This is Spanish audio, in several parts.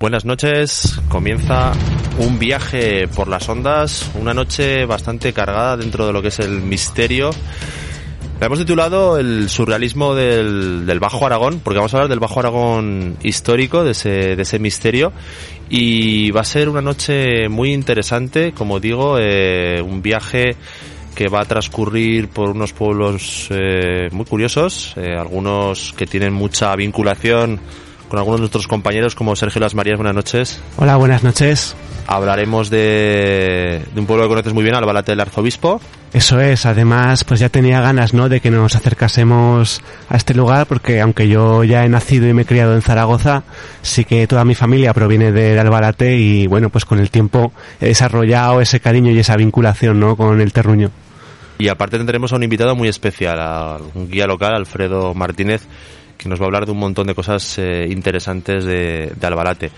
Buenas noches, comienza un viaje por las ondas, una noche bastante cargada dentro de lo que es el misterio. La hemos titulado el surrealismo del, del, Bajo Aragón, porque vamos a hablar del Bajo Aragón histórico, de ese, de ese misterio, y va a ser una noche muy interesante, como digo, eh, un viaje que va a transcurrir por unos pueblos eh, muy curiosos, eh, algunos que tienen mucha vinculación con algunos de nuestros compañeros como Sergio Las Marías. Buenas noches. Hola, buenas noches. Hablaremos de, de un pueblo que conoces muy bien, Albalate del Arzobispo. Eso es, además pues ya tenía ganas ¿no? de que nos acercásemos a este lugar porque aunque yo ya he nacido y me he criado en Zaragoza, sí que toda mi familia proviene de Albalate y bueno pues con el tiempo he desarrollado ese cariño y esa vinculación ¿no? con el terruño. Y aparte tendremos a un invitado muy especial, a un guía local, Alfredo Martínez, que nos va a hablar de un montón de cosas eh, interesantes de, de, Albalate.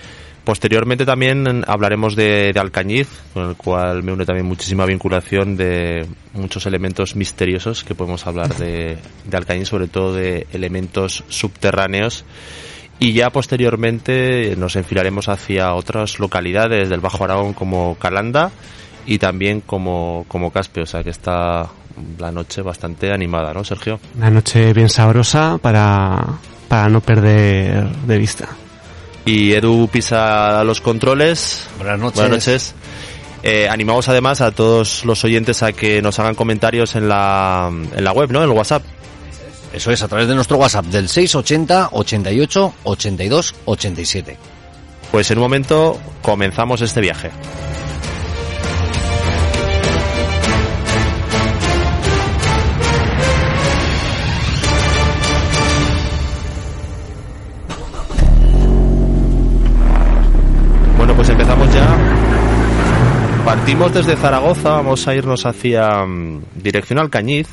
Posteriormente también hablaremos de, de, Alcañiz, con el cual me une también muchísima vinculación de muchos elementos misteriosos que podemos hablar de, de Alcañiz, sobre todo de elementos subterráneos. Y ya posteriormente nos enfilaremos hacia otras localidades del Bajo Aragón como Calanda y también como, como Caspe, o sea que está la noche bastante animada, ¿no, Sergio? Una noche bien sabrosa para, para no perder de vista. Y Edu pisa los controles. Buenas noches. Buenas noches. Eh, animamos además a todos los oyentes a que nos hagan comentarios en la, en la web, ¿no? En el WhatsApp. Eso es, a través de nuestro WhatsApp del 680 88 82 87. Pues en un momento comenzamos este viaje. Partimos desde Zaragoza, vamos a irnos hacia um, dirección Alcañiz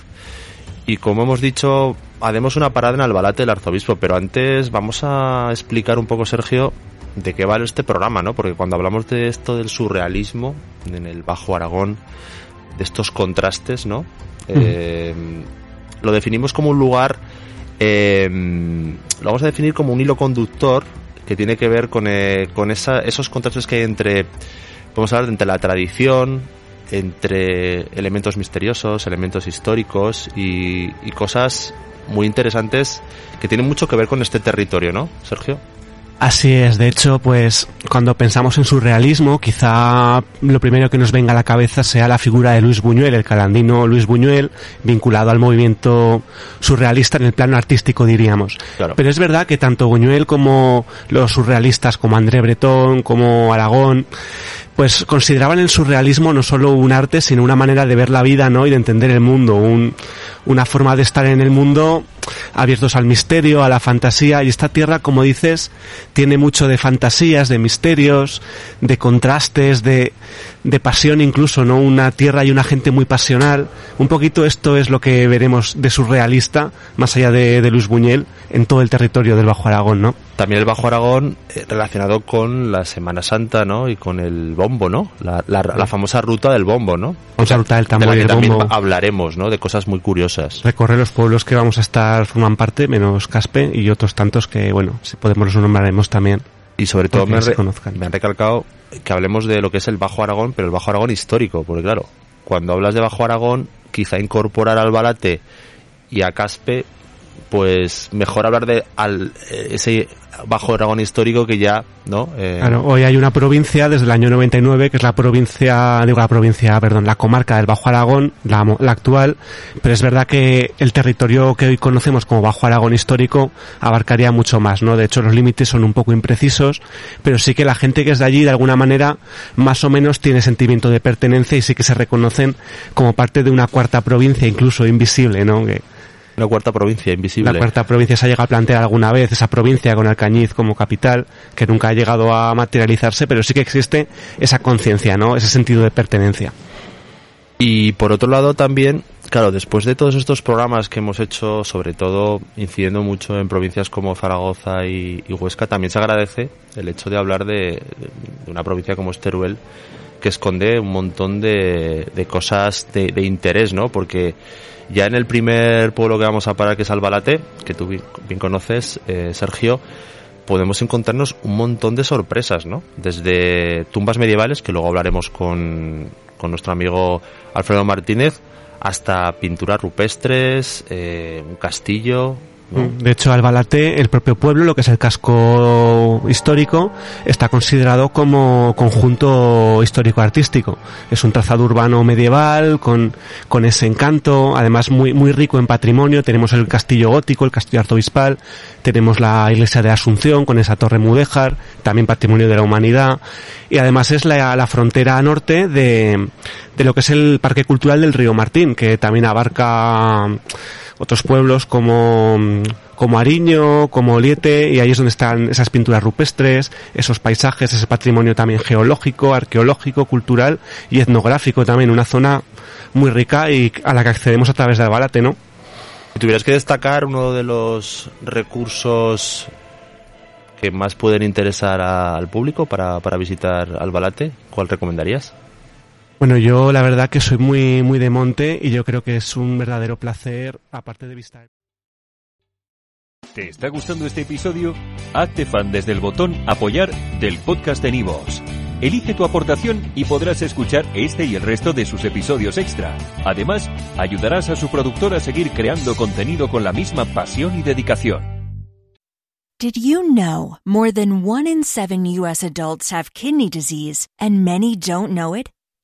y como hemos dicho, haremos una parada en Albalate del Arzobispo, pero antes vamos a explicar un poco, Sergio, de qué vale este programa, ¿no? Porque cuando hablamos de esto del surrealismo en el Bajo Aragón, de estos contrastes, ¿no? Eh, lo definimos como un lugar, eh, lo vamos a definir como un hilo conductor que tiene que ver con, eh, con esa, esos contrastes que hay entre podemos hablar de entre la tradición, entre elementos misteriosos, elementos históricos y, y, cosas muy interesantes que tienen mucho que ver con este territorio, ¿no, Sergio? Así es, de hecho, pues cuando pensamos en surrealismo, quizá lo primero que nos venga a la cabeza sea la figura de Luis Buñuel, el calandino Luis Buñuel, vinculado al movimiento surrealista en el plano artístico, diríamos. Pero es verdad que tanto Buñuel como los surrealistas como André Breton, como Aragón, pues consideraban el surrealismo no solo un arte, sino una manera de ver la vida, ¿no? Y de entender el mundo, un, una forma de estar en el mundo abiertos al misterio, a la fantasía. Y esta tierra, como dices, tiene mucho de fantasías, de misterios, de contrastes, de, de pasión incluso, ¿no? Una tierra y una gente muy pasional. Un poquito esto es lo que veremos de surrealista, más allá de, de Luis Buñuel, en todo el territorio del Bajo Aragón, ¿no? También el Bajo Aragón eh, relacionado con la Semana Santa, ¿no? Y con el bombo, ¿no? La, la, famosa ruta del bombo, ¿no? Famosa ruta del tambor y el también hablaremos, ¿no? De cosas muy curiosas. Recorre los pueblos que vamos a estar forman parte, menos Caspe y otros tantos que, bueno, si podemos los nombraremos también. Y sobre todo me, me han recalcado que hablemos de lo que es el Bajo Aragón, pero el Bajo Aragón histórico, porque claro, cuando hablas de Bajo Aragón, quizá incorporar al Balate y a Caspe pues mejor hablar de al, eh, ese bajo dragón histórico que ya, ¿no? Eh... Hoy hay una provincia desde el año 99 que es la provincia, digo la provincia, perdón, la comarca del Bajo Aragón, la, la actual, pero es verdad que el territorio que hoy conocemos como Bajo Aragón histórico abarcaría mucho más, ¿no? De hecho, los límites son un poco imprecisos, pero sí que la gente que es de allí de alguna manera más o menos tiene sentimiento de pertenencia y sí que se reconocen como parte de una cuarta provincia, incluso invisible, ¿no? Que, la cuarta provincia invisible. La cuarta provincia se ha llegado a plantear alguna vez, esa provincia con Alcañiz como capital, que nunca ha llegado a materializarse, pero sí que existe esa conciencia, ¿no? Ese sentido de pertenencia. Y por otro lado también, claro, después de todos estos programas que hemos hecho, sobre todo incidiendo mucho en provincias como Zaragoza y, Huesca, también se agradece el hecho de hablar de, una provincia como Esteruel, que esconde un montón de, cosas de, interés, ¿no? Porque ya en el primer pueblo que vamos a parar, que es Albalate, que tú bien, conoces, eh, Sergio, podemos encontrarnos un montón de sorpresas, ¿no? Desde tumbas medievales, que luego hablaremos con, con nuestro amigo Alfredo Martínez, hasta pinturas rupestres, eh, un castillo, de hecho, Albalate, el propio pueblo, lo que es el casco histórico, está considerado como conjunto histórico-artístico. Es un trazado urbano medieval con, con ese encanto, además muy, muy rico en patrimonio. Tenemos el castillo gótico, el castillo arzobispal, tenemos la iglesia de Asunción con esa torre mudéjar, también patrimonio de la humanidad. Y además es la, la frontera norte de, de lo que es el Parque Cultural del Río Martín, que también abarca otros pueblos como, como Ariño, como Oliete, y ahí es donde están esas pinturas rupestres, esos paisajes, ese patrimonio también geológico, arqueológico, cultural y etnográfico también, una zona muy rica y a la que accedemos a través de Albalate, ¿no? Si tuvieras que destacar uno de los recursos que más pueden interesar al público para, para visitar Albalate, ¿cuál recomendarías? Bueno, yo la verdad que soy muy, muy de monte y yo creo que es un verdadero placer, aparte de visitar. ¿Te está gustando este episodio? Hazte fan desde el botón Apoyar del podcast de Nivos. Elige tu aportación y podrás escuchar este y el resto de sus episodios extra. Además, ayudarás a su productor a seguir creando contenido con la misma pasión y dedicación. Did you know more than one in seven U.S. adults have kidney disease and many don't know it?